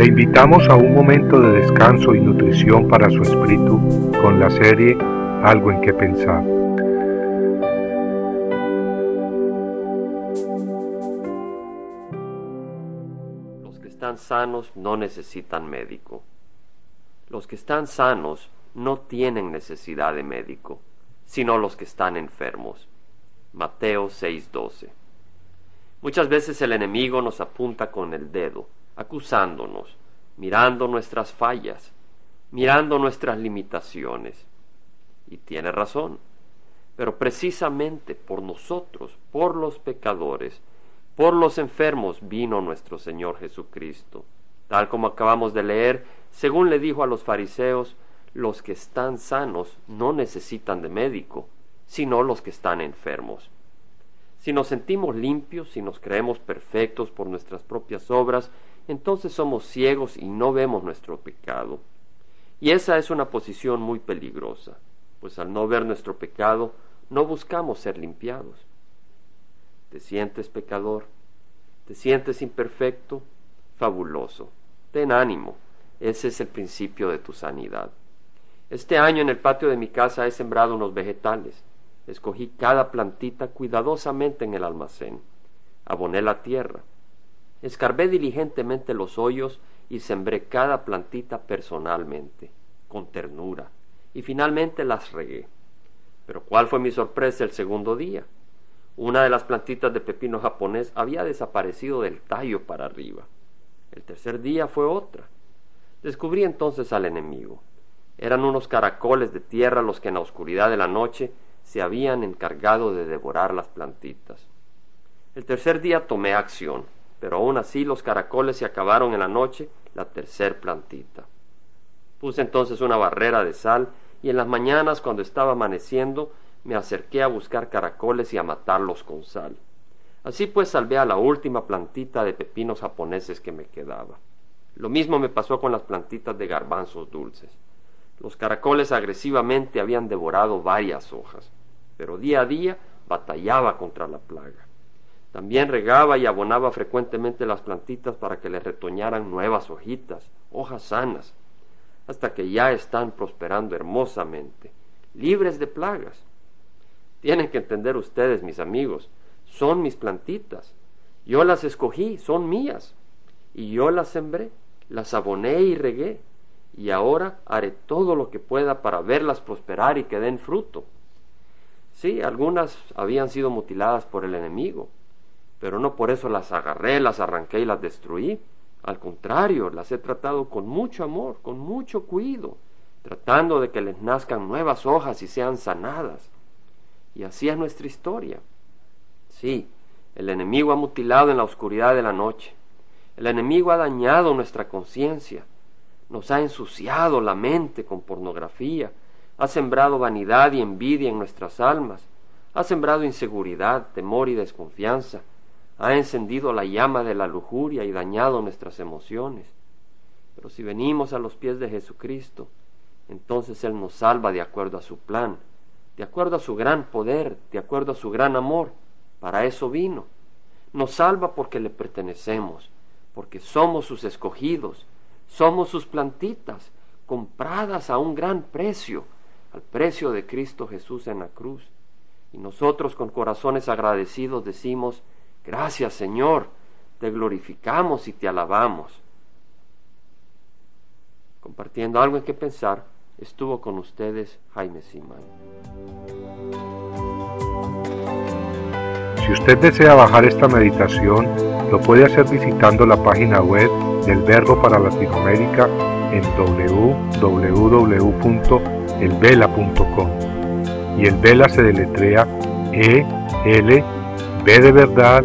Le invitamos a un momento de descanso y nutrición para su espíritu con la serie Algo en que pensar. Los que están sanos no necesitan médico. Los que están sanos no tienen necesidad de médico, sino los que están enfermos. Mateo 6:12. Muchas veces el enemigo nos apunta con el dedo acusándonos, mirando nuestras fallas, mirando nuestras limitaciones. Y tiene razón. Pero precisamente por nosotros, por los pecadores, por los enfermos vino nuestro Señor Jesucristo. Tal como acabamos de leer, según le dijo a los fariseos, los que están sanos no necesitan de médico, sino los que están enfermos. Si nos sentimos limpios, si nos creemos perfectos por nuestras propias obras, entonces somos ciegos y no vemos nuestro pecado. Y esa es una posición muy peligrosa, pues al no ver nuestro pecado, no buscamos ser limpiados. ¿Te sientes pecador? ¿Te sientes imperfecto? Fabuloso. Ten ánimo. Ese es el principio de tu sanidad. Este año en el patio de mi casa he sembrado unos vegetales. Escogí cada plantita cuidadosamente en el almacén. Aboné la tierra Escarbé diligentemente los hoyos y sembré cada plantita personalmente, con ternura, y finalmente las regué. Pero cuál fue mi sorpresa el segundo día. Una de las plantitas de pepino japonés había desaparecido del tallo para arriba. El tercer día fue otra. Descubrí entonces al enemigo. Eran unos caracoles de tierra los que en la oscuridad de la noche se habían encargado de devorar las plantitas. El tercer día tomé acción pero aún así los caracoles se acabaron en la noche la tercer plantita. Puse entonces una barrera de sal y en las mañanas cuando estaba amaneciendo me acerqué a buscar caracoles y a matarlos con sal. Así pues salvé a la última plantita de pepinos japoneses que me quedaba. Lo mismo me pasó con las plantitas de garbanzos dulces. Los caracoles agresivamente habían devorado varias hojas, pero día a día batallaba contra la plaga. También regaba y abonaba frecuentemente las plantitas para que le retoñaran nuevas hojitas, hojas sanas, hasta que ya están prosperando hermosamente, libres de plagas. Tienen que entender ustedes, mis amigos, son mis plantitas. Yo las escogí, son mías. Y yo las sembré, las aboné y regué. Y ahora haré todo lo que pueda para verlas prosperar y que den fruto. Sí, algunas habían sido mutiladas por el enemigo, pero no por eso las agarré, las arranqué y las destruí. Al contrario, las he tratado con mucho amor, con mucho cuidado, tratando de que les nazcan nuevas hojas y sean sanadas. Y así es nuestra historia. Sí, el enemigo ha mutilado en la oscuridad de la noche. El enemigo ha dañado nuestra conciencia, nos ha ensuciado la mente con pornografía, ha sembrado vanidad y envidia en nuestras almas, ha sembrado inseguridad, temor y desconfianza, ha encendido la llama de la lujuria y dañado nuestras emociones. Pero si venimos a los pies de Jesucristo, entonces Él nos salva de acuerdo a su plan, de acuerdo a su gran poder, de acuerdo a su gran amor. Para eso vino. Nos salva porque le pertenecemos, porque somos sus escogidos, somos sus plantitas, compradas a un gran precio, al precio de Cristo Jesús en la cruz. Y nosotros con corazones agradecidos decimos, Gracias Señor, te glorificamos y te alabamos. Compartiendo algo en que pensar, estuvo con ustedes Jaime Simán. Si usted desea bajar esta meditación, lo puede hacer visitando la página web del Verbo para Latinoamérica en www.elvela.com. Y el Vela se deletrea E L B de verdad